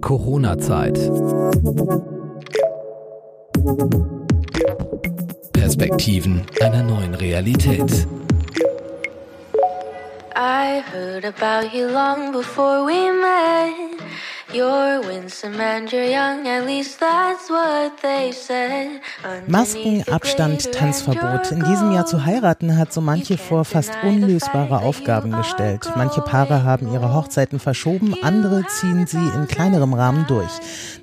Corona-Zeit. Perspektiven einer neuen Realität. I heard about you long before we met. Masken, Abstand, Tanzverbot. In diesem Jahr zu heiraten hat so manche vor fast unlösbare Aufgaben gestellt. Manche Paare haben ihre Hochzeiten verschoben, andere ziehen sie in kleinerem Rahmen durch.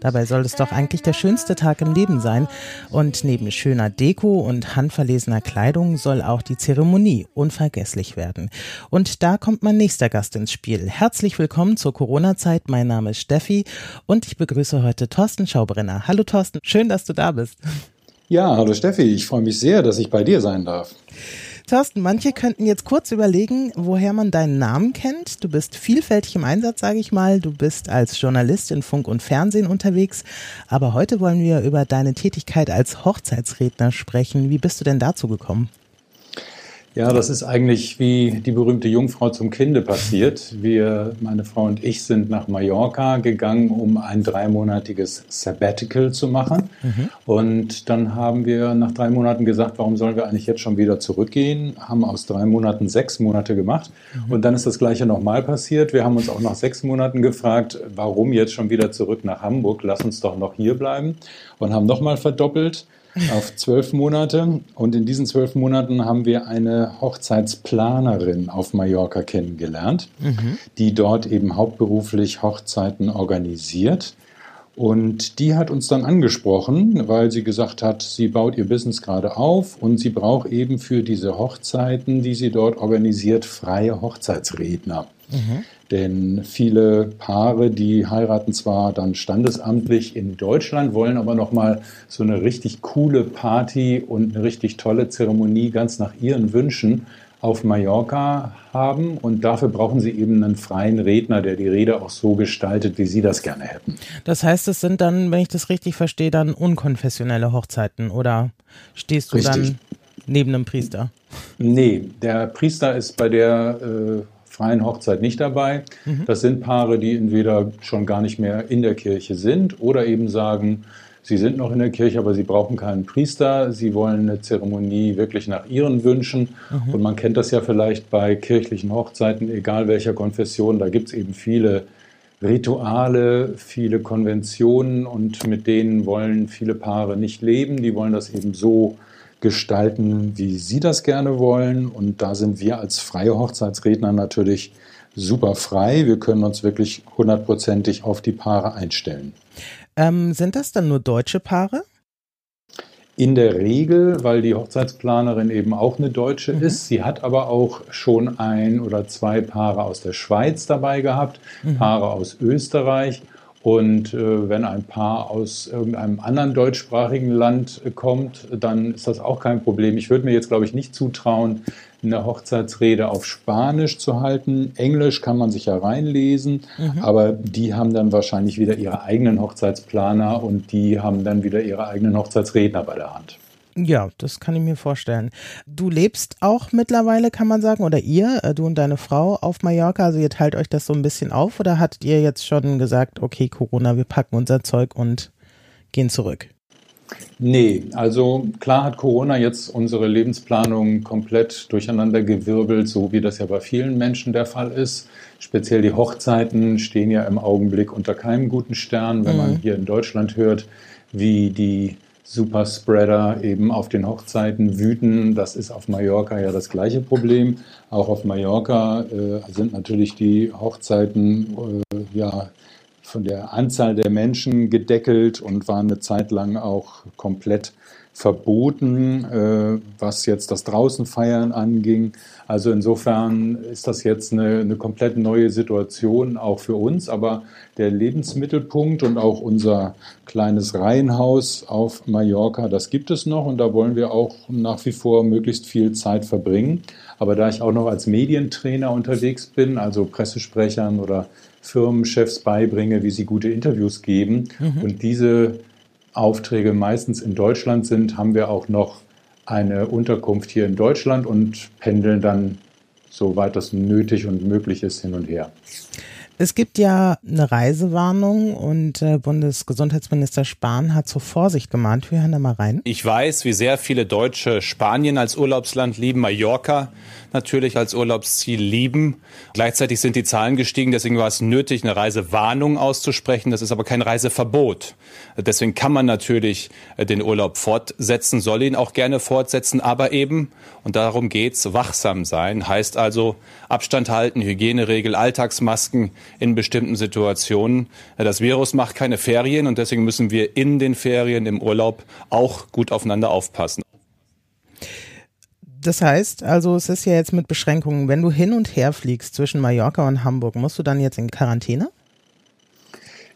Dabei soll es doch eigentlich der schönste Tag im Leben sein. Und neben schöner Deko und handverlesener Kleidung soll auch die Zeremonie unvergesslich werden. Und da kommt mein nächster Gast ins Spiel. Herzlich willkommen zur Corona-Zeit. Mein Name ist Steffi und ich begrüße heute Thorsten Schaubrenner. Hallo Thorsten, schön, dass du da bist. Ja, hallo Steffi, ich freue mich sehr, dass ich bei dir sein darf. Thorsten, manche könnten jetzt kurz überlegen, woher man deinen Namen kennt. Du bist vielfältig im Einsatz, sage ich mal. Du bist als Journalist in Funk und Fernsehen unterwegs. Aber heute wollen wir über deine Tätigkeit als Hochzeitsredner sprechen. Wie bist du denn dazu gekommen? Ja, das ist eigentlich wie die berühmte Jungfrau zum Kinde passiert. Wir, meine Frau und ich, sind nach Mallorca gegangen, um ein dreimonatiges Sabbatical zu machen. Mhm. Und dann haben wir nach drei Monaten gesagt, warum sollen wir eigentlich jetzt schon wieder zurückgehen? Haben aus drei Monaten sechs Monate gemacht. Mhm. Und dann ist das Gleiche nochmal passiert. Wir haben uns auch nach sechs Monaten gefragt, warum jetzt schon wieder zurück nach Hamburg? Lass uns doch noch hier bleiben. Und haben nochmal verdoppelt auf zwölf Monate. Und in diesen zwölf Monaten haben wir eine Hochzeitsplanerin auf Mallorca kennengelernt, mhm. die dort eben hauptberuflich Hochzeiten organisiert. Und die hat uns dann angesprochen, weil sie gesagt hat, sie baut ihr Business gerade auf und sie braucht eben für diese Hochzeiten, die sie dort organisiert, freie Hochzeitsredner. Mhm. Denn viele Paare, die heiraten zwar dann standesamtlich in Deutschland, wollen aber nochmal so eine richtig coole Party und eine richtig tolle Zeremonie ganz nach ihren Wünschen auf Mallorca haben und dafür brauchen sie eben einen freien Redner, der die Rede auch so gestaltet, wie sie das gerne hätten. Das heißt, es sind dann, wenn ich das richtig verstehe, dann unkonfessionelle Hochzeiten oder stehst du richtig. dann neben einem Priester? Nee, der Priester ist bei der äh, freien Hochzeit nicht dabei. Mhm. Das sind Paare, die entweder schon gar nicht mehr in der Kirche sind oder eben sagen, sie sind noch in der Kirche, aber sie brauchen keinen Priester. Sie wollen eine Zeremonie wirklich nach ihren Wünschen. Mhm. Und man kennt das ja vielleicht bei kirchlichen Hochzeiten, egal welcher Konfession, da gibt es eben viele Rituale, viele Konventionen und mit denen wollen viele Paare nicht leben. Die wollen das eben so gestalten, wie Sie das gerne wollen. Und da sind wir als freie Hochzeitsredner natürlich super frei. Wir können uns wirklich hundertprozentig auf die Paare einstellen. Ähm, sind das dann nur deutsche Paare? In der Regel, weil die Hochzeitsplanerin eben auch eine Deutsche mhm. ist. Sie hat aber auch schon ein oder zwei Paare aus der Schweiz dabei gehabt, mhm. Paare aus Österreich und äh, wenn ein Paar aus irgendeinem anderen deutschsprachigen Land kommt, dann ist das auch kein Problem. Ich würde mir jetzt, glaube ich, nicht zutrauen, eine Hochzeitsrede auf Spanisch zu halten. Englisch kann man sich ja reinlesen, mhm. aber die haben dann wahrscheinlich wieder ihre eigenen Hochzeitsplaner und die haben dann wieder ihre eigenen Hochzeitsredner bei der Hand. Ja, das kann ich mir vorstellen. Du lebst auch mittlerweile, kann man sagen, oder ihr, äh, du und deine Frau auf Mallorca, also ihr teilt euch das so ein bisschen auf oder hattet ihr jetzt schon gesagt, okay, Corona, wir packen unser Zeug und gehen zurück? Nee, also klar hat Corona jetzt unsere Lebensplanung komplett durcheinandergewirbelt, so wie das ja bei vielen Menschen der Fall ist. Speziell die Hochzeiten stehen ja im Augenblick unter keinem guten Stern, wenn mhm. man hier in Deutschland hört, wie die Superspreader eben auf den Hochzeiten wüten. Das ist auf Mallorca ja das gleiche Problem. Auch auf Mallorca äh, sind natürlich die Hochzeiten äh, ja von der Anzahl der Menschen gedeckelt und waren eine Zeit lang auch komplett verboten, äh, was jetzt das Draußenfeiern anging. Also insofern ist das jetzt eine, eine komplett neue Situation auch für uns. Aber der Lebensmittelpunkt und auch unser kleines Reihenhaus auf Mallorca, das gibt es noch und da wollen wir auch nach wie vor möglichst viel Zeit verbringen. Aber da ich auch noch als Medientrainer unterwegs bin, also Pressesprechern oder Firmenchefs beibringe, wie sie gute Interviews geben mhm. und diese Aufträge meistens in Deutschland sind, haben wir auch noch eine Unterkunft hier in Deutschland und pendeln dann, soweit das nötig und möglich ist, hin und her. Es gibt ja eine Reisewarnung und äh, Bundesgesundheitsminister Spahn hat zur Vorsicht gemahnt. Wir hören da mal rein. Ich weiß, wie sehr viele Deutsche Spanien als Urlaubsland lieben, Mallorca natürlich als Urlaubsziel lieben. Gleichzeitig sind die Zahlen gestiegen, deswegen war es nötig, eine Reisewarnung auszusprechen. Das ist aber kein Reiseverbot. Deswegen kann man natürlich äh, den Urlaub fortsetzen, soll ihn auch gerne fortsetzen, aber eben, und darum geht's, wachsam sein. Heißt also Abstand halten, Hygieneregel, Alltagsmasken, in bestimmten Situationen. Das Virus macht keine Ferien und deswegen müssen wir in den Ferien, im Urlaub auch gut aufeinander aufpassen. Das heißt, also es ist ja jetzt mit Beschränkungen, wenn du hin und her fliegst zwischen Mallorca und Hamburg, musst du dann jetzt in Quarantäne?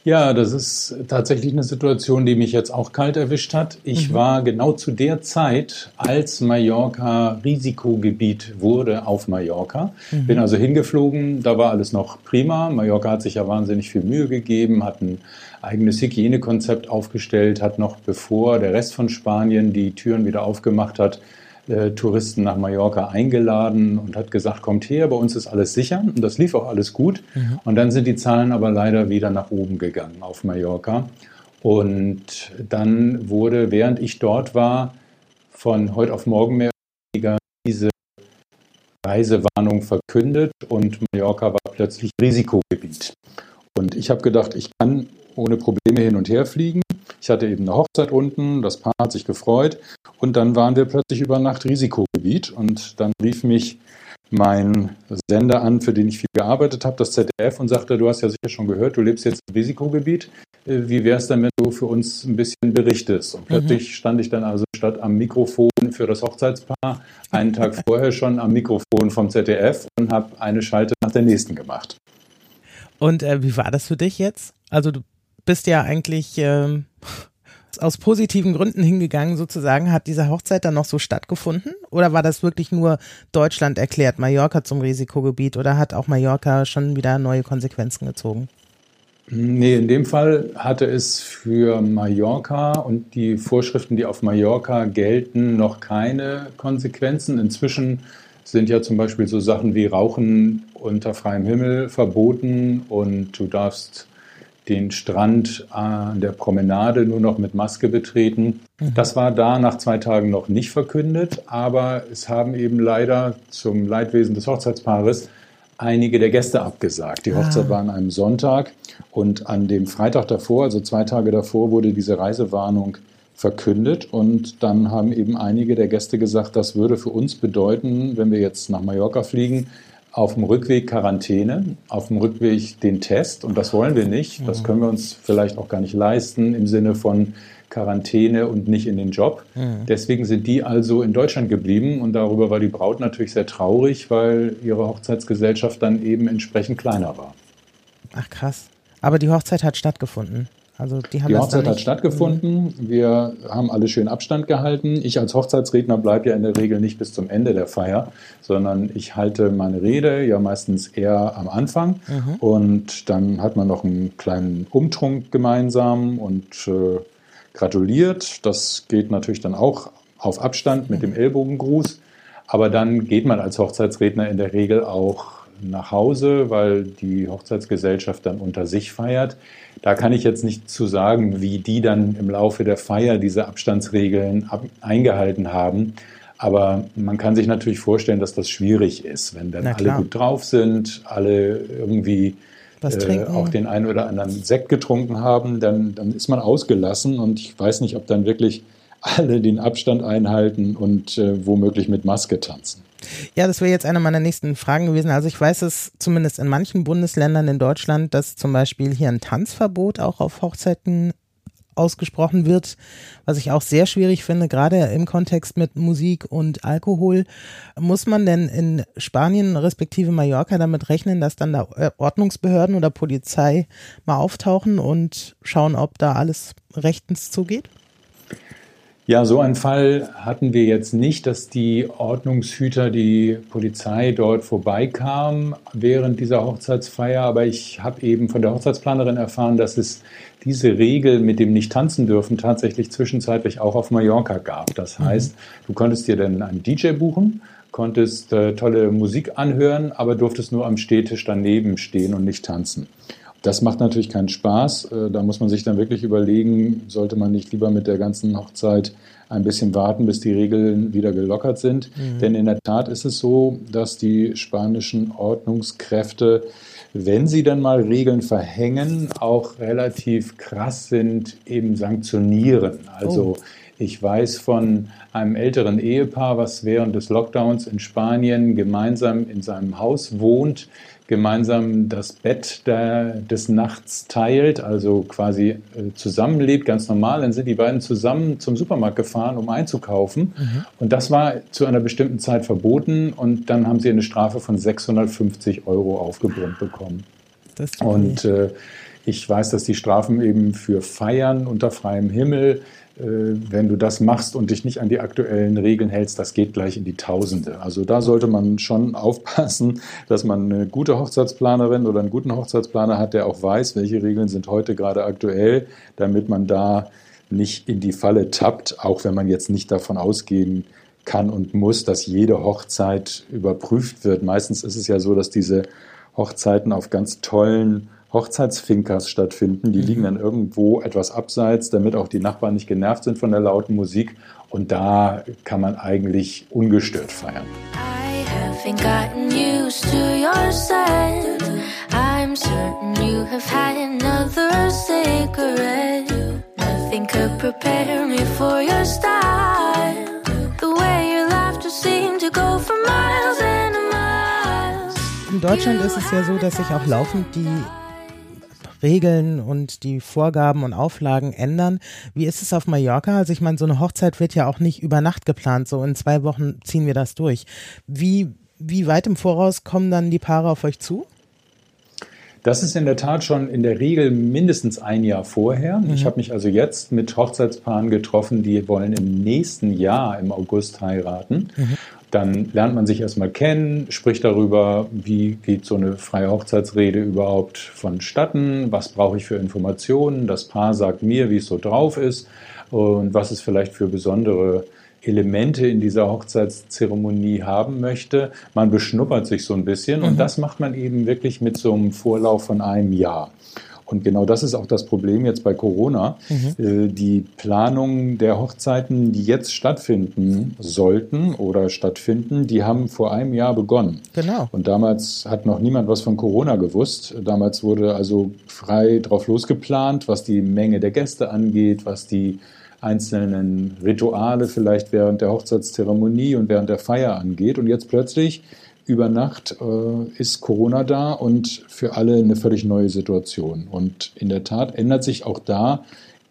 Ja, das ist tatsächlich eine Situation, die mich jetzt auch kalt erwischt hat. Ich mhm. war genau zu der Zeit, als Mallorca Risikogebiet wurde auf Mallorca. Mhm. Bin also hingeflogen, da war alles noch prima. Mallorca hat sich ja wahnsinnig viel Mühe gegeben, hat ein eigenes Hygienekonzept aufgestellt, hat noch bevor der Rest von Spanien die Türen wieder aufgemacht hat, äh, Touristen nach Mallorca eingeladen und hat gesagt, kommt her, bei uns ist alles sicher. Und das lief auch alles gut. Mhm. Und dann sind die Zahlen aber leider wieder nach oben gegangen auf Mallorca. Und dann wurde, während ich dort war, von heute auf morgen mehr oder weniger diese Reisewarnung verkündet und Mallorca war plötzlich Risikogebiet. Und ich habe gedacht, ich kann ohne Probleme hin und her fliegen. Ich hatte eben eine Hochzeit unten, das Paar hat sich gefreut und dann waren wir plötzlich über Nacht Risikogebiet und dann rief mich mein Sender an, für den ich viel gearbeitet habe, das ZDF, und sagte, du hast ja sicher schon gehört, du lebst jetzt im Risikogebiet. Äh, wie wäre es denn, wenn du für uns ein bisschen berichtest? Und plötzlich mhm. stand ich dann also statt am Mikrofon für das Hochzeitspaar einen Tag vorher schon am Mikrofon vom ZDF und habe eine Schalte nach der nächsten gemacht. Und äh, wie war das für dich jetzt? Also du bist ja eigentlich ähm, aus positiven Gründen hingegangen, sozusagen. Hat diese Hochzeit dann noch so stattgefunden? Oder war das wirklich nur Deutschland erklärt, Mallorca zum Risikogebiet? Oder hat auch Mallorca schon wieder neue Konsequenzen gezogen? Nee, in dem Fall hatte es für Mallorca und die Vorschriften, die auf Mallorca gelten, noch keine Konsequenzen. Inzwischen sind ja zum Beispiel so Sachen wie Rauchen unter freiem Himmel verboten und du darfst den Strand an der Promenade nur noch mit Maske betreten. Mhm. Das war da nach zwei Tagen noch nicht verkündet, aber es haben eben leider zum Leidwesen des Hochzeitspaares einige der Gäste abgesagt. Die Hochzeit ah. war an einem Sonntag und an dem Freitag davor, also zwei Tage davor, wurde diese Reisewarnung verkündet und dann haben eben einige der Gäste gesagt, das würde für uns bedeuten, wenn wir jetzt nach Mallorca fliegen, auf dem Rückweg Quarantäne, auf dem Rückweg den Test und das wollen wir nicht. Das mhm. können wir uns vielleicht auch gar nicht leisten im Sinne von Quarantäne und nicht in den Job. Mhm. Deswegen sind die also in Deutschland geblieben und darüber war die Braut natürlich sehr traurig, weil ihre Hochzeitsgesellschaft dann eben entsprechend kleiner war. Ach krass. Aber die Hochzeit hat stattgefunden. Also die, die Hochzeit hat stattgefunden. Wir haben alle schön Abstand gehalten. Ich als Hochzeitsredner bleibe ja in der Regel nicht bis zum Ende der Feier, sondern ich halte meine Rede ja meistens eher am Anfang. Mhm. Und dann hat man noch einen kleinen Umtrunk gemeinsam und äh, gratuliert. Das geht natürlich dann auch auf Abstand mit dem Ellbogengruß. Aber dann geht man als Hochzeitsredner in der Regel auch nach Hause, weil die Hochzeitsgesellschaft dann unter sich feiert. Da kann ich jetzt nicht zu sagen, wie die dann im Laufe der Feier diese Abstandsregeln ab eingehalten haben. Aber man kann sich natürlich vorstellen, dass das schwierig ist, wenn dann alle gut drauf sind, alle irgendwie äh, auch den einen oder anderen Sekt getrunken haben, dann, dann ist man ausgelassen. Und ich weiß nicht, ob dann wirklich alle den Abstand einhalten und äh, womöglich mit Maske tanzen. Ja, das wäre jetzt eine meiner nächsten Fragen gewesen. Also ich weiß es zumindest in manchen Bundesländern in Deutschland, dass zum Beispiel hier ein Tanzverbot auch auf Hochzeiten ausgesprochen wird, was ich auch sehr schwierig finde, gerade im Kontext mit Musik und Alkohol. Muss man denn in Spanien respektive Mallorca damit rechnen, dass dann da Ordnungsbehörden oder Polizei mal auftauchen und schauen, ob da alles rechtens zugeht? Ja, so einen Fall hatten wir jetzt nicht, dass die Ordnungshüter, die Polizei dort vorbeikam während dieser Hochzeitsfeier. Aber ich habe eben von der Hochzeitsplanerin erfahren, dass es diese Regel mit dem nicht tanzen dürfen tatsächlich zwischenzeitlich auch auf Mallorca gab. Das mhm. heißt, du konntest dir dann einen DJ buchen, konntest äh, tolle Musik anhören, aber durftest nur am Stehtisch daneben stehen und nicht tanzen. Das macht natürlich keinen Spaß. Äh, da muss man sich dann wirklich überlegen, sollte man nicht lieber mit der ganzen Hochzeit ein bisschen warten, bis die Regeln wieder gelockert sind. Mhm. Denn in der Tat ist es so, dass die spanischen Ordnungskräfte, wenn sie dann mal Regeln verhängen, auch relativ krass sind, eben sanktionieren. Also oh. Ich weiß von einem älteren Ehepaar, was während des Lockdowns in Spanien gemeinsam in seinem Haus wohnt gemeinsam das Bett der, des Nachts teilt, also quasi äh, zusammenlebt, ganz normal. Dann sind die beiden zusammen zum Supermarkt gefahren, um einzukaufen. Mhm. Und das war zu einer bestimmten Zeit verboten. Und dann haben sie eine Strafe von 650 Euro aufgebrummt bekommen. Und äh, ich weiß, dass die Strafen eben für Feiern unter freiem Himmel äh, wenn du das machst und dich nicht an die aktuellen Regeln hältst, das geht gleich in die Tausende. Also da sollte man schon aufpassen, dass man eine gute Hochzeitsplanerin oder einen guten Hochzeitsplaner hat, der auch weiß, welche Regeln sind heute gerade aktuell, damit man da nicht in die Falle tappt, auch wenn man jetzt nicht davon ausgehen kann und muss, dass jede Hochzeit überprüft wird. Meistens ist es ja so, dass diese Hochzeiten auf ganz tollen Hochzeitsfinkers stattfinden. Die mhm. liegen dann irgendwo etwas abseits, damit auch die Nachbarn nicht genervt sind von der lauten Musik. Und da kann man eigentlich ungestört feiern. I haven't gotten used to your scent. I'm certain you have had another cigarette. Nothing could prepare me for your style. The way your laughter seemed to go and miles. In Deutschland ist es ja so, dass sich auch laufend die Regeln und die Vorgaben und Auflagen ändern. Wie ist es auf Mallorca? Also ich meine, so eine Hochzeit wird ja auch nicht über Nacht geplant. So in zwei Wochen ziehen wir das durch. Wie, wie weit im Voraus kommen dann die Paare auf euch zu? Das ist in der Tat schon in der Regel mindestens ein Jahr vorher. Mhm. Ich habe mich also jetzt mit Hochzeitspaaren getroffen, die wollen im nächsten Jahr im August heiraten. Mhm. Dann lernt man sich erstmal kennen, spricht darüber, wie geht so eine freie Hochzeitsrede überhaupt vonstatten, was brauche ich für Informationen. Das Paar sagt mir, wie es so drauf ist und was es vielleicht für besondere Elemente in dieser Hochzeitszeremonie haben möchte. Man beschnuppert sich so ein bisschen mhm. und das macht man eben wirklich mit so einem Vorlauf von einem Jahr. Und genau das ist auch das Problem jetzt bei Corona. Mhm. Äh, die Planungen der Hochzeiten, die jetzt stattfinden sollten oder stattfinden, die haben vor einem Jahr begonnen. Genau. Und damals hat noch niemand was von Corona gewusst. Damals wurde also frei drauf losgeplant, was die Menge der Gäste angeht, was die einzelnen Rituale vielleicht während der Hochzeitszeremonie und während der Feier angeht. Und jetzt plötzlich über Nacht äh, ist Corona da und für alle eine völlig neue Situation. Und in der Tat ändert sich auch da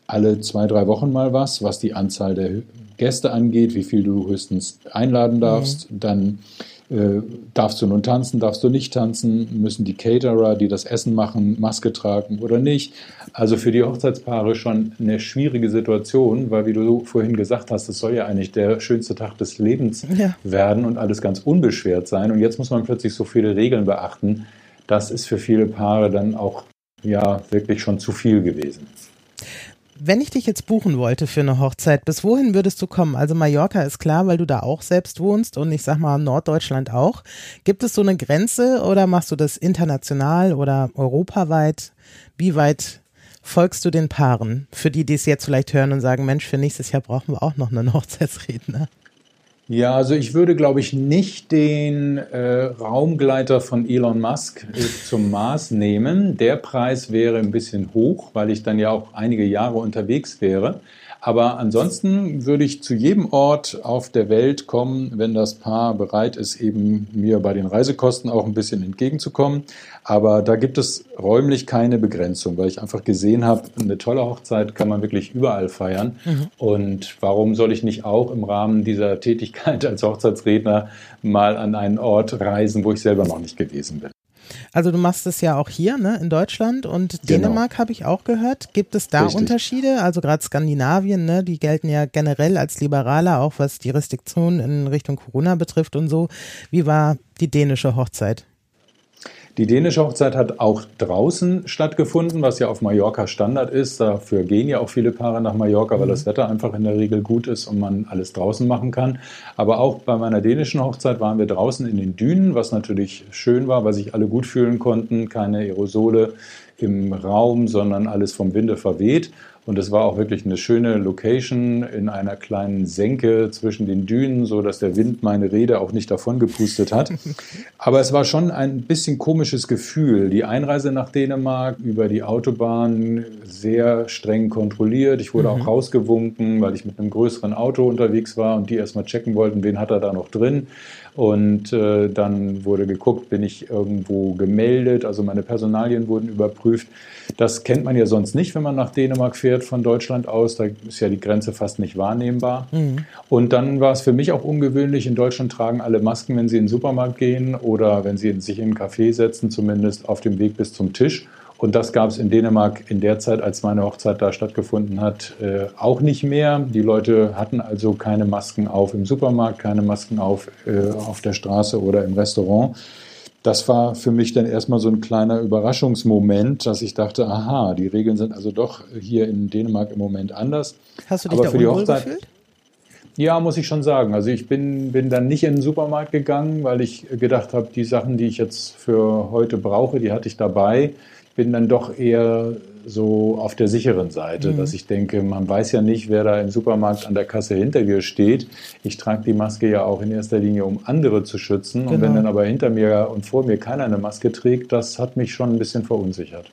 alle zwei, drei Wochen mal was, was die Anzahl der Gäste angeht, wie viel du höchstens einladen darfst. Mhm. Dann äh, darfst du nun tanzen, darfst du nicht tanzen? Müssen die Caterer, die das Essen machen, Maske tragen oder nicht? Also für die Hochzeitspaare schon eine schwierige Situation, weil wie du vorhin gesagt hast, es soll ja eigentlich der schönste Tag des Lebens ja. werden und alles ganz unbeschwert sein. Und jetzt muss man plötzlich so viele Regeln beachten. Das ist für viele Paare dann auch ja wirklich schon zu viel gewesen. Wenn ich dich jetzt buchen wollte für eine Hochzeit, bis wohin würdest du kommen? Also Mallorca ist klar, weil du da auch selbst wohnst und ich sag mal Norddeutschland auch. Gibt es so eine Grenze oder machst du das international oder europaweit? Wie weit folgst du den Paaren? Für die, die es jetzt vielleicht hören und sagen, Mensch, für nächstes Jahr brauchen wir auch noch einen Hochzeitsredner. Ja, also ich würde, glaube ich, nicht den äh, Raumgleiter von Elon Musk äh, zum Mars nehmen. Der Preis wäre ein bisschen hoch, weil ich dann ja auch einige Jahre unterwegs wäre. Aber ansonsten würde ich zu jedem Ort auf der Welt kommen, wenn das Paar bereit ist, eben mir bei den Reisekosten auch ein bisschen entgegenzukommen. Aber da gibt es räumlich keine Begrenzung, weil ich einfach gesehen habe, eine tolle Hochzeit kann man wirklich überall feiern. Mhm. Und warum soll ich nicht auch im Rahmen dieser Tätigkeit als Hochzeitsredner mal an einen Ort reisen, wo ich selber noch nicht gewesen bin? Also du machst es ja auch hier ne, in Deutschland und genau. Dänemark habe ich auch gehört. Gibt es da Richtig. Unterschiede? Also gerade Skandinavien, ne, die gelten ja generell als liberaler, auch was die Restriktionen in Richtung Corona betrifft und so. Wie war die dänische Hochzeit? Die dänische Hochzeit hat auch draußen stattgefunden, was ja auf Mallorca Standard ist. Dafür gehen ja auch viele Paare nach Mallorca, weil mhm. das Wetter einfach in der Regel gut ist und man alles draußen machen kann. Aber auch bei meiner dänischen Hochzeit waren wir draußen in den Dünen, was natürlich schön war, weil sich alle gut fühlen konnten. Keine Aerosole im Raum, sondern alles vom Winde verweht. Und es war auch wirklich eine schöne Location in einer kleinen Senke zwischen den Dünen, so dass der Wind meine Rede auch nicht davon gepustet hat. Aber es war schon ein bisschen komisches Gefühl. Die Einreise nach Dänemark über die Autobahn sehr streng kontrolliert. Ich wurde mhm. auch rausgewunken, weil ich mit einem größeren Auto unterwegs war und die erstmal checken wollten, wen hat er da noch drin. Und äh, dann wurde geguckt, bin ich irgendwo gemeldet, also meine Personalien wurden überprüft. Das kennt man ja sonst nicht, wenn man nach Dänemark fährt von Deutschland aus. Da ist ja die Grenze fast nicht wahrnehmbar. Mhm. Und dann war es für mich auch ungewöhnlich. In Deutschland tragen alle Masken, wenn sie in den Supermarkt gehen oder wenn sie sich in einen Café setzen, zumindest auf dem Weg bis zum Tisch. Und das gab es in Dänemark in der Zeit, als meine Hochzeit da stattgefunden hat, äh, auch nicht mehr. Die Leute hatten also keine Masken auf im Supermarkt, keine Masken auf äh, auf der Straße oder im Restaurant. Das war für mich dann erstmal so ein kleiner Überraschungsmoment, dass ich dachte, aha, die Regeln sind also doch hier in Dänemark im Moment anders. Hast du dich Aber da für die Hochzeit, gefühlt? Ja, muss ich schon sagen. Also ich bin, bin dann nicht in den Supermarkt gegangen, weil ich gedacht habe, die Sachen, die ich jetzt für heute brauche, die hatte ich dabei bin dann doch eher so auf der sicheren Seite, mhm. dass ich denke, man weiß ja nicht, wer da im Supermarkt an der Kasse hinter dir steht. Ich trage die Maske ja auch in erster Linie, um andere zu schützen. Genau. Und wenn genau. dann aber hinter mir und vor mir keiner eine Maske trägt, das hat mich schon ein bisschen verunsichert.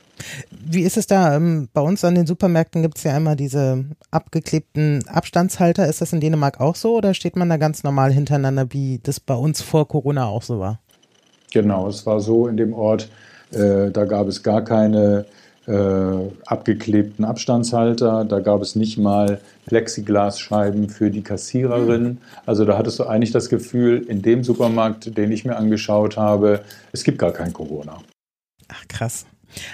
Wie ist es da? Ähm, bei uns an den Supermärkten gibt es ja immer diese abgeklebten Abstandshalter. Ist das in Dänemark auch so oder steht man da ganz normal hintereinander, wie das bei uns vor Corona auch so war? Genau, es war so in dem Ort, äh, da gab es gar keine äh, abgeklebten Abstandshalter, da gab es nicht mal Plexiglasscheiben für die Kassiererin. Also da hattest du eigentlich das Gefühl, in dem Supermarkt, den ich mir angeschaut habe, es gibt gar kein Corona. Ach krass.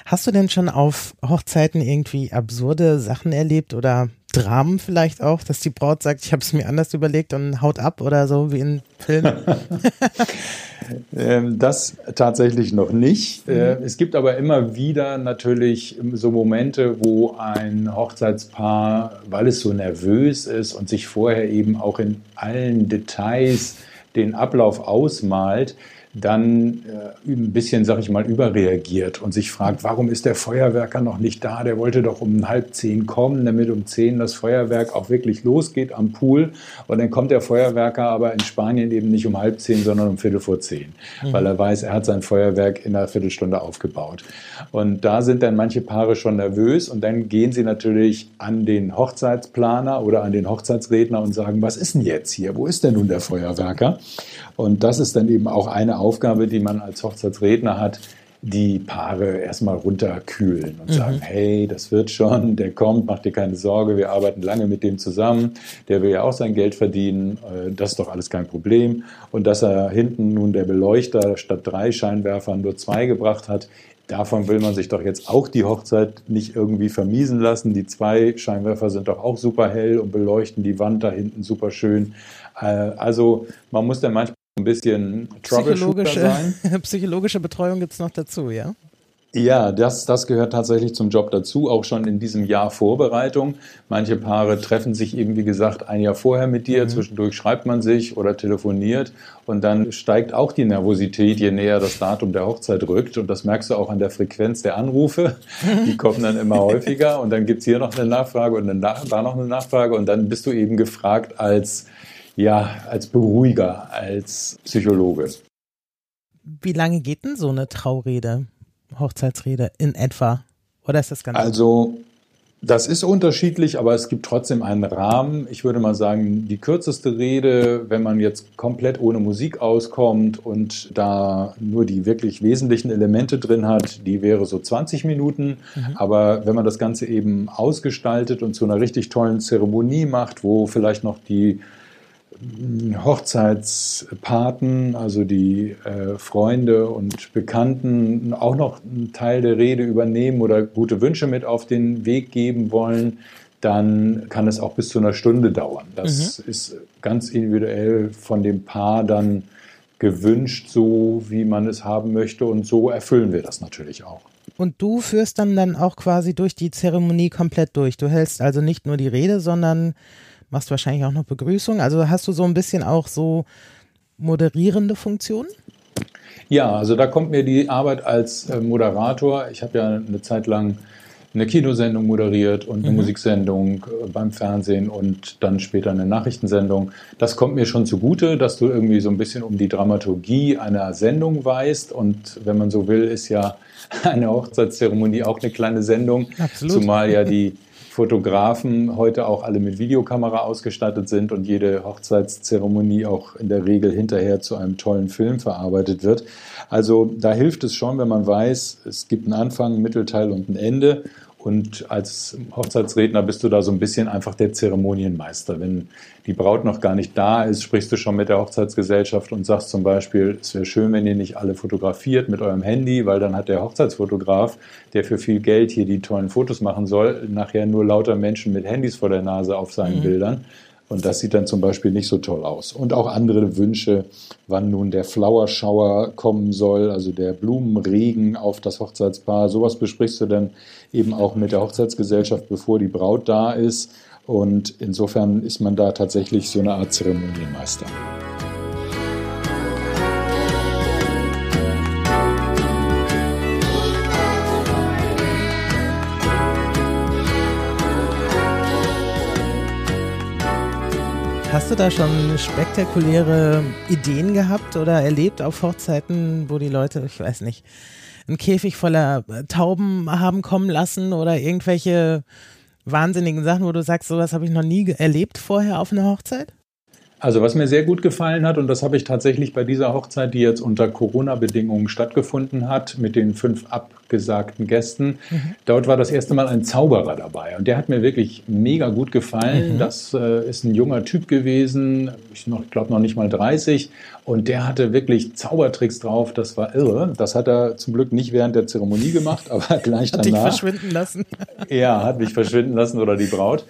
Hast du denn schon auf Hochzeiten irgendwie absurde Sachen erlebt oder Dramen vielleicht auch, dass die Braut sagt, ich habe es mir anders überlegt und haut ab oder so wie in Filmen? Ähm, das tatsächlich noch nicht. Mhm. Äh, es gibt aber immer wieder natürlich so Momente, wo ein Hochzeitspaar, weil es so nervös ist und sich vorher eben auch in allen Details den Ablauf ausmalt, dann äh, ein bisschen, sag ich mal, überreagiert und sich fragt, warum ist der Feuerwerker noch nicht da? Der wollte doch um halb zehn kommen, damit um zehn das Feuerwerk auch wirklich losgeht am Pool. Und dann kommt der Feuerwerker aber in Spanien eben nicht um halb zehn, sondern um Viertel vor zehn, mhm. weil er weiß, er hat sein Feuerwerk in einer Viertelstunde aufgebaut. Und da sind dann manche Paare schon nervös und dann gehen sie natürlich an den Hochzeitsplaner oder an den Hochzeitsredner und sagen, was ist denn jetzt hier? Wo ist denn nun der Feuerwerker? Und das ist dann eben auch eine Aufgabe, die man als Hochzeitsredner hat, die Paare erstmal runterkühlen und mhm. sagen, hey, das wird schon, der kommt, mach dir keine Sorge, wir arbeiten lange mit dem zusammen, der will ja auch sein Geld verdienen, äh, das ist doch alles kein Problem. Und dass er hinten nun der Beleuchter statt drei Scheinwerfern nur zwei gebracht hat, davon will man sich doch jetzt auch die Hochzeit nicht irgendwie vermiesen lassen. Die zwei Scheinwerfer sind doch auch super hell und beleuchten die Wand da hinten super schön. Äh, also man muss dann manchmal ein bisschen Troubleshooter sein. Psychologische Betreuung gibt es noch dazu, ja? Ja, das, das gehört tatsächlich zum Job dazu, auch schon in diesem Jahr Vorbereitung. Manche Paare treffen sich eben, wie gesagt, ein Jahr vorher mit dir. Mhm. Zwischendurch schreibt man sich oder telefoniert. Und dann steigt auch die Nervosität, je näher das Datum der Hochzeit rückt. Und das merkst du auch an der Frequenz der Anrufe. Die kommen dann immer häufiger. Und dann gibt's hier noch eine Nachfrage und dann da noch eine Nachfrage. Und dann bist du eben gefragt als ja, als Beruhiger, als Psychologe. Wie lange geht denn so eine Traurede, Hochzeitsrede in etwa? Oder ist das ganz Also, das ist unterschiedlich, aber es gibt trotzdem einen Rahmen. Ich würde mal sagen, die kürzeste Rede, wenn man jetzt komplett ohne Musik auskommt und da nur die wirklich wesentlichen Elemente drin hat, die wäre so 20 Minuten. Mhm. Aber wenn man das Ganze eben ausgestaltet und zu einer richtig tollen Zeremonie macht, wo vielleicht noch die Hochzeitspaten, also die äh, Freunde und Bekannten, auch noch einen Teil der Rede übernehmen oder gute Wünsche mit auf den Weg geben wollen, dann kann es auch bis zu einer Stunde dauern. Das mhm. ist ganz individuell von dem Paar dann gewünscht, so wie man es haben möchte. Und so erfüllen wir das natürlich auch. Und du führst dann dann auch quasi durch die Zeremonie komplett durch. Du hältst also nicht nur die Rede, sondern machst wahrscheinlich auch noch Begrüßung. Also hast du so ein bisschen auch so moderierende Funktionen? Ja, also da kommt mir die Arbeit als äh, Moderator. Ich habe ja eine Zeit lang eine Kinosendung moderiert und eine mhm. Musiksendung äh, beim Fernsehen und dann später eine Nachrichtensendung. Das kommt mir schon zugute, dass du irgendwie so ein bisschen um die Dramaturgie einer Sendung weißt. Und wenn man so will, ist ja eine Hochzeitszeremonie auch eine kleine Sendung. Absolut. Zumal ja die Fotografen heute auch alle mit Videokamera ausgestattet sind und jede Hochzeitszeremonie auch in der Regel hinterher zu einem tollen Film verarbeitet wird. Also da hilft es schon, wenn man weiß, es gibt einen Anfang, einen Mittelteil und ein Ende und als Hochzeitsredner bist du da so ein bisschen einfach der Zeremonienmeister. Wenn die Braut noch gar nicht da ist, sprichst du schon mit der Hochzeitsgesellschaft und sagst zum Beispiel, es wäre schön, wenn ihr nicht alle fotografiert mit eurem Handy, weil dann hat der Hochzeitsfotograf, der für viel Geld hier die tollen Fotos machen soll, nachher nur lauter Menschen mit Handys vor der Nase auf seinen mhm. Bildern. Und das sieht dann zum Beispiel nicht so toll aus. Und auch andere Wünsche, wann nun der Flower Shower kommen soll, also der Blumenregen auf das Hochzeitspaar. Sowas besprichst du dann eben auch mit der Hochzeitsgesellschaft, bevor die Braut da ist. Und insofern ist man da tatsächlich so eine Art Zeremonienmeister. Hast du da schon spektakuläre Ideen gehabt oder erlebt auf Hochzeiten, wo die Leute, ich weiß nicht, einen Käfig voller äh, Tauben haben kommen lassen oder irgendwelche wahnsinnigen Sachen, wo du sagst, sowas habe ich noch nie erlebt vorher auf einer Hochzeit? Also was mir sehr gut gefallen hat, und das habe ich tatsächlich bei dieser Hochzeit, die jetzt unter Corona-Bedingungen stattgefunden hat, mit den fünf abgesagten Gästen, mhm. dort war das erste Mal ein Zauberer dabei. Und der hat mir wirklich mega gut gefallen. Mhm. Das äh, ist ein junger Typ gewesen, ich glaube noch nicht mal 30. Und der hatte wirklich Zaubertricks drauf, das war irre. Das hat er zum Glück nicht während der Zeremonie gemacht, aber gleich hat danach. Hat dich verschwinden lassen. ja, hat mich verschwinden lassen oder die Braut.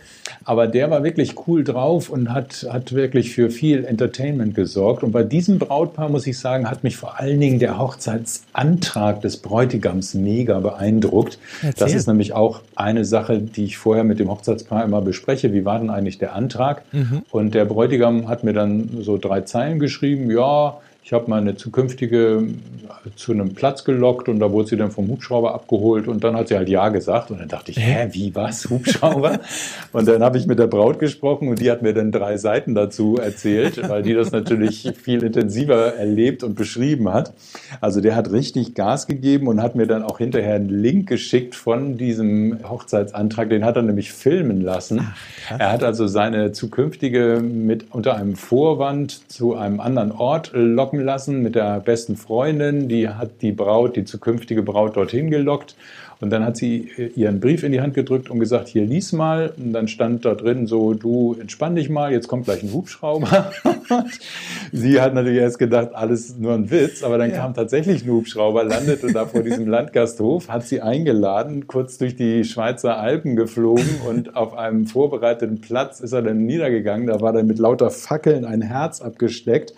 Aber der war wirklich cool drauf und hat, hat wirklich für viel Entertainment gesorgt. Und bei diesem Brautpaar, muss ich sagen, hat mich vor allen Dingen der Hochzeitsantrag des Bräutigams mega beeindruckt. Erzähl. Das ist nämlich auch eine Sache, die ich vorher mit dem Hochzeitspaar immer bespreche. Wie war denn eigentlich der Antrag? Mhm. Und der Bräutigam hat mir dann so drei Zeilen geschrieben. Ja, ja, ich habe meine zukünftige zu einem Platz gelockt und da wurde sie dann vom Hubschrauber abgeholt und dann hat sie halt Ja gesagt und dann dachte ich, hä, wie was, Hubschrauber? und dann habe ich mit der Braut gesprochen und die hat mir dann drei Seiten dazu erzählt, weil die das natürlich viel intensiver erlebt und beschrieben hat. Also der hat richtig Gas gegeben und hat mir dann auch hinterher einen Link geschickt von diesem Hochzeitsantrag, den hat er nämlich filmen lassen. Ach, er hat also seine zukünftige mit unter einem Vorwand zu einem anderen Ort locken locken lassen mit der besten Freundin. Die hat die Braut, die zukünftige Braut dorthin gelockt. Und dann hat sie ihren Brief in die Hand gedrückt und gesagt, hier lies mal. Und dann stand da drin so, du entspann dich mal, jetzt kommt gleich ein Hubschrauber. sie hat natürlich erst gedacht, alles nur ein Witz, aber dann ja. kam tatsächlich ein Hubschrauber, landete da vor diesem Landgasthof, hat sie eingeladen, kurz durch die Schweizer Alpen geflogen und auf einem vorbereiteten Platz ist er dann niedergegangen. Da war dann mit lauter Fackeln ein Herz abgesteckt.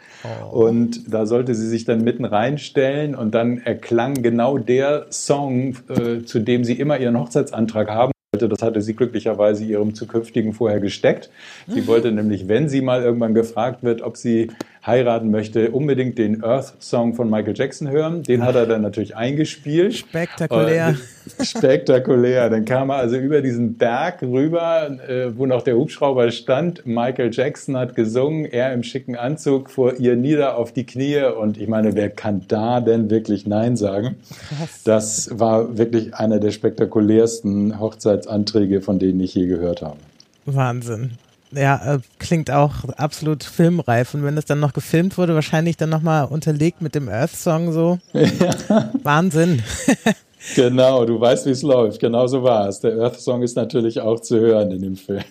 Oh. Und da sollte sie sich dann mitten reinstellen und dann erklang genau der Song, äh, zu dem sie immer ihren Hochzeitsantrag haben wollte. Das hatte sie glücklicherweise ihrem zukünftigen vorher gesteckt. Sie mhm. wollte nämlich, wenn sie mal irgendwann gefragt wird, ob sie heiraten möchte, unbedingt den Earth-Song von Michael Jackson hören. Den hat er dann natürlich eingespielt. Spektakulär. Spektakulär. Dann kam er also über diesen Berg rüber, äh, wo noch der Hubschrauber stand. Michael Jackson hat gesungen, er im schicken Anzug vor ihr nieder auf die Knie. Und ich meine, wer kann da denn wirklich Nein sagen? Das war wirklich einer der spektakulärsten Hochzeitsanträge, von denen ich je gehört habe. Wahnsinn. Ja, äh, klingt auch absolut filmreif. Und wenn das dann noch gefilmt wurde, wahrscheinlich dann nochmal unterlegt mit dem Earth-Song so. Ja. Wahnsinn. Genau, du weißt, wie es läuft. Genau so war es. Der Earth Song ist natürlich auch zu hören in dem Film.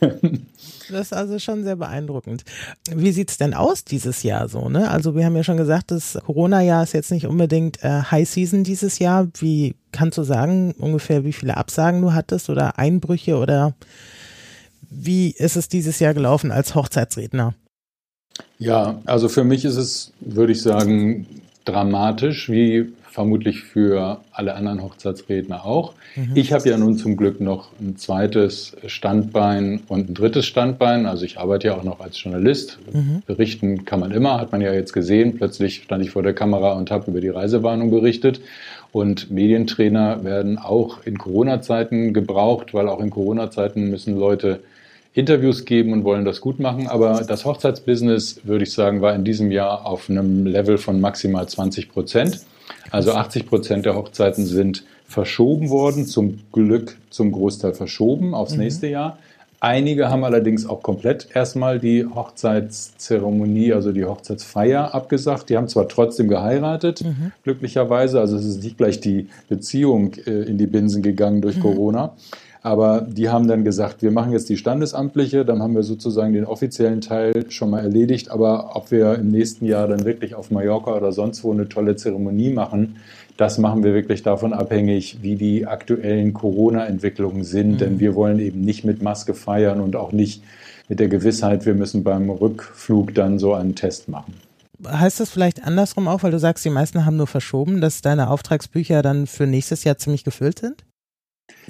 Das ist also schon sehr beeindruckend. Wie sieht's denn aus dieses Jahr so? Ne? Also wir haben ja schon gesagt, das Corona-Jahr ist jetzt nicht unbedingt äh, High Season dieses Jahr. Wie kannst du sagen, ungefähr wie viele Absagen du hattest oder Einbrüche oder wie ist es dieses Jahr gelaufen als Hochzeitsredner? Ja, also für mich ist es, würde ich sagen, dramatisch, wie vermutlich für alle anderen Hochzeitsredner auch. Mhm. Ich habe ja nun zum Glück noch ein zweites Standbein und ein drittes Standbein. Also ich arbeite ja auch noch als Journalist. Mhm. Berichten kann man immer, hat man ja jetzt gesehen. Plötzlich stand ich vor der Kamera und habe über die Reisewarnung berichtet. Und Medientrainer werden auch in Corona-Zeiten gebraucht, weil auch in Corona-Zeiten müssen Leute Interviews geben und wollen das gut machen. Aber das Hochzeitsbusiness, würde ich sagen, war in diesem Jahr auf einem Level von maximal 20 Prozent. Also 80 Prozent der Hochzeiten sind verschoben worden, zum Glück zum Großteil verschoben aufs mhm. nächste Jahr. Einige haben allerdings auch komplett erstmal die Hochzeitszeremonie, also die Hochzeitsfeier abgesagt. Die haben zwar trotzdem geheiratet, mhm. glücklicherweise, also es ist nicht gleich die Beziehung äh, in die Binsen gegangen durch mhm. Corona. Aber die haben dann gesagt, wir machen jetzt die standesamtliche, dann haben wir sozusagen den offiziellen Teil schon mal erledigt. Aber ob wir im nächsten Jahr dann wirklich auf Mallorca oder sonst wo eine tolle Zeremonie machen, das machen wir wirklich davon abhängig, wie die aktuellen Corona-Entwicklungen sind. Mhm. Denn wir wollen eben nicht mit Maske feiern und auch nicht mit der Gewissheit, wir müssen beim Rückflug dann so einen Test machen. Heißt das vielleicht andersrum auch, weil du sagst, die meisten haben nur verschoben, dass deine Auftragsbücher dann für nächstes Jahr ziemlich gefüllt sind?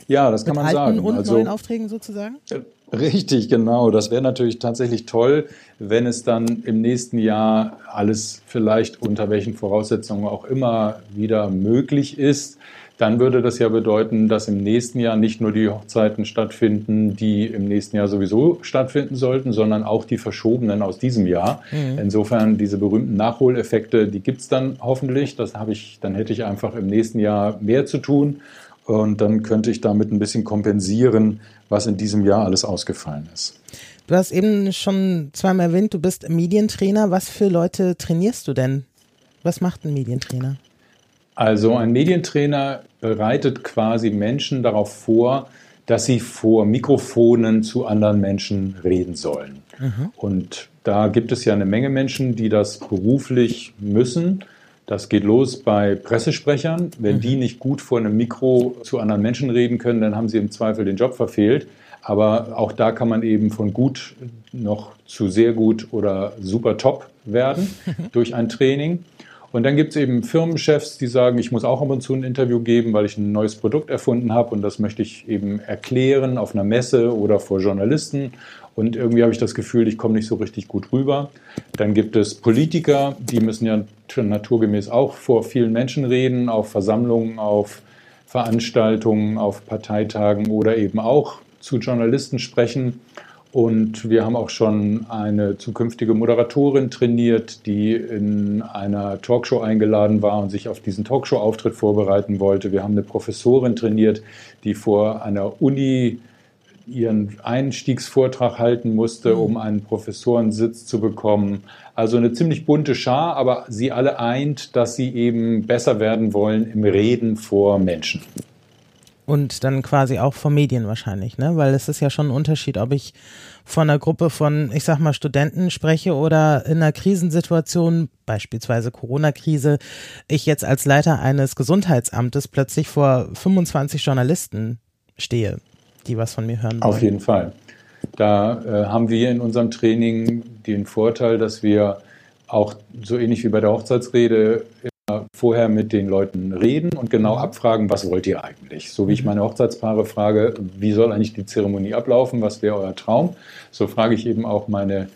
Ja, das kann man alten sagen. Und also, neuen Aufträgen sozusagen? Äh, richtig, genau. Das wäre natürlich tatsächlich toll, wenn es dann im nächsten Jahr alles vielleicht unter welchen Voraussetzungen auch immer wieder möglich ist. Dann würde das ja bedeuten, dass im nächsten Jahr nicht nur die Hochzeiten stattfinden, die im nächsten Jahr sowieso stattfinden sollten, sondern auch die verschobenen aus diesem Jahr. Mhm. Insofern diese berühmten Nachholeffekte, die gibt es dann hoffentlich. Das habe ich, dann hätte ich einfach im nächsten Jahr mehr zu tun und dann könnte ich damit ein bisschen kompensieren, was in diesem Jahr alles ausgefallen ist. Du hast eben schon zweimal erwähnt, du bist Medientrainer. Was für Leute trainierst du denn? Was macht ein Medientrainer? Also ein Medientrainer bereitet quasi Menschen darauf vor, dass sie vor Mikrofonen zu anderen Menschen reden sollen. Mhm. Und da gibt es ja eine Menge Menschen, die das beruflich müssen. Das geht los bei Pressesprechern. Wenn mhm. die nicht gut vor einem Mikro zu anderen Menschen reden können, dann haben sie im Zweifel den Job verfehlt. Aber auch da kann man eben von gut noch zu sehr gut oder super top werden durch ein Training. Und dann gibt es eben Firmenchefs, die sagen, ich muss auch ab und zu ein Interview geben, weil ich ein neues Produkt erfunden habe und das möchte ich eben erklären auf einer Messe oder vor Journalisten. Und irgendwie habe ich das Gefühl, ich komme nicht so richtig gut rüber. Dann gibt es Politiker, die müssen ja naturgemäß auch vor vielen Menschen reden, auf Versammlungen, auf Veranstaltungen, auf Parteitagen oder eben auch zu Journalisten sprechen. Und wir haben auch schon eine zukünftige Moderatorin trainiert, die in einer Talkshow eingeladen war und sich auf diesen Talkshow-Auftritt vorbereiten wollte. Wir haben eine Professorin trainiert, die vor einer Uni ihren Einstiegsvortrag halten musste, mhm. um einen Professorensitz zu bekommen. Also eine ziemlich bunte Schar, aber sie alle eint, dass sie eben besser werden wollen im Reden vor Menschen. Und dann quasi auch vor Medien wahrscheinlich, ne? Weil es ist ja schon ein Unterschied, ob ich von einer Gruppe von, ich sag mal, Studenten spreche oder in einer Krisensituation, beispielsweise Corona-Krise, ich jetzt als Leiter eines Gesundheitsamtes plötzlich vor 25 Journalisten stehe, die was von mir hören wollen. Auf jeden Fall. Da äh, haben wir in unserem Training den Vorteil, dass wir auch so ähnlich wie bei der Hochzeitsrede vorher mit den Leuten reden und genau abfragen, was wollt ihr eigentlich? So wie ich mhm. meine Hochzeitspaare frage, wie soll eigentlich die Zeremonie ablaufen, was wäre euer Traum? So frage ich eben auch meine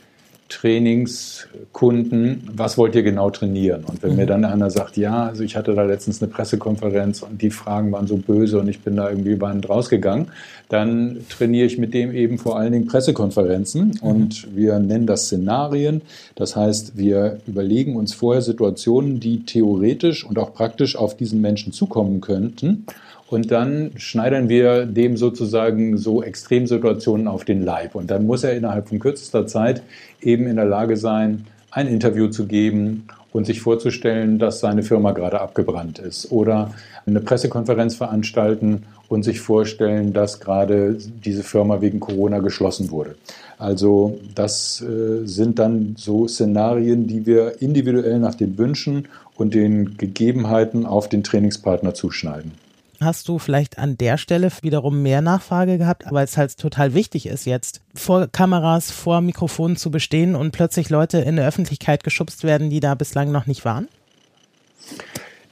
Trainingskunden, was wollt ihr genau trainieren? Und wenn mhm. mir dann einer sagt, ja, also ich hatte da letztens eine Pressekonferenz und die Fragen waren so böse und ich bin da irgendwie weinend rausgegangen, dann trainiere ich mit dem eben vor allen Dingen Pressekonferenzen mhm. und wir nennen das Szenarien. Das heißt, wir überlegen uns vorher Situationen, die theoretisch und auch praktisch auf diesen Menschen zukommen könnten und dann schneidern wir dem sozusagen so Extremsituationen auf den Leib. Und dann muss er innerhalb von kürzester Zeit eben in der Lage sein, ein Interview zu geben und sich vorzustellen, dass seine Firma gerade abgebrannt ist oder eine Pressekonferenz veranstalten und sich vorstellen, dass gerade diese Firma wegen Corona geschlossen wurde. Also das äh, sind dann so Szenarien, die wir individuell nach den Wünschen und den Gegebenheiten auf den Trainingspartner zuschneiden. Hast du vielleicht an der Stelle wiederum mehr Nachfrage gehabt, weil es halt total wichtig ist, jetzt vor Kameras, vor Mikrofonen zu bestehen und plötzlich Leute in der Öffentlichkeit geschubst werden, die da bislang noch nicht waren?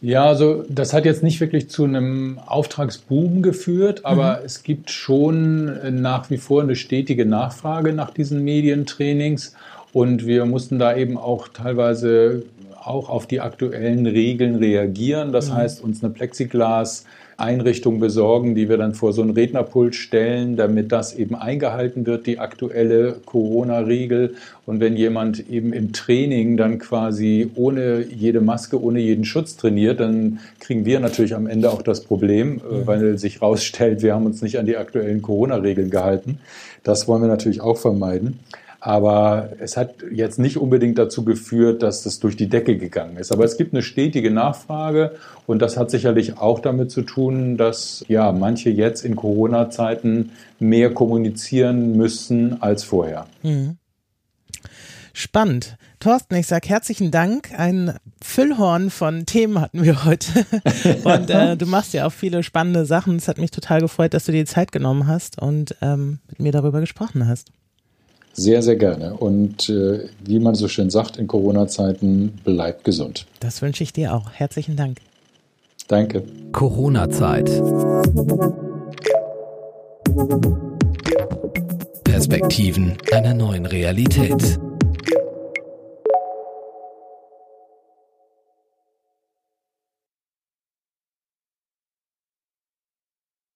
Ja, also das hat jetzt nicht wirklich zu einem Auftragsboom geführt, aber mhm. es gibt schon nach wie vor eine stetige Nachfrage nach diesen Medientrainings und wir mussten da eben auch teilweise auch auf die aktuellen Regeln reagieren. Das mhm. heißt, uns eine Plexiglas Einrichtung besorgen, die wir dann vor so ein Rednerpult stellen, damit das eben eingehalten wird, die aktuelle Corona-Regel. Und wenn jemand eben im Training dann quasi ohne jede Maske, ohne jeden Schutz trainiert, dann kriegen wir natürlich am Ende auch das Problem, mhm. weil sich herausstellt, wir haben uns nicht an die aktuellen Corona-Regeln gehalten. Das wollen wir natürlich auch vermeiden. Aber es hat jetzt nicht unbedingt dazu geführt, dass das durch die Decke gegangen ist. Aber es gibt eine stetige Nachfrage und das hat sicherlich auch damit zu tun, dass ja manche jetzt in Corona-Zeiten mehr kommunizieren müssen als vorher. Mhm. Spannend. Thorsten, ich sage herzlichen Dank. Ein Füllhorn von Themen hatten wir heute. Und äh, du machst ja auch viele spannende Sachen. Es hat mich total gefreut, dass du dir die Zeit genommen hast und ähm, mit mir darüber gesprochen hast. Sehr, sehr gerne. Und äh, wie man so schön sagt, in Corona-Zeiten bleibt gesund. Das wünsche ich dir auch. Herzlichen Dank. Danke. Corona-Zeit. Perspektiven einer neuen Realität.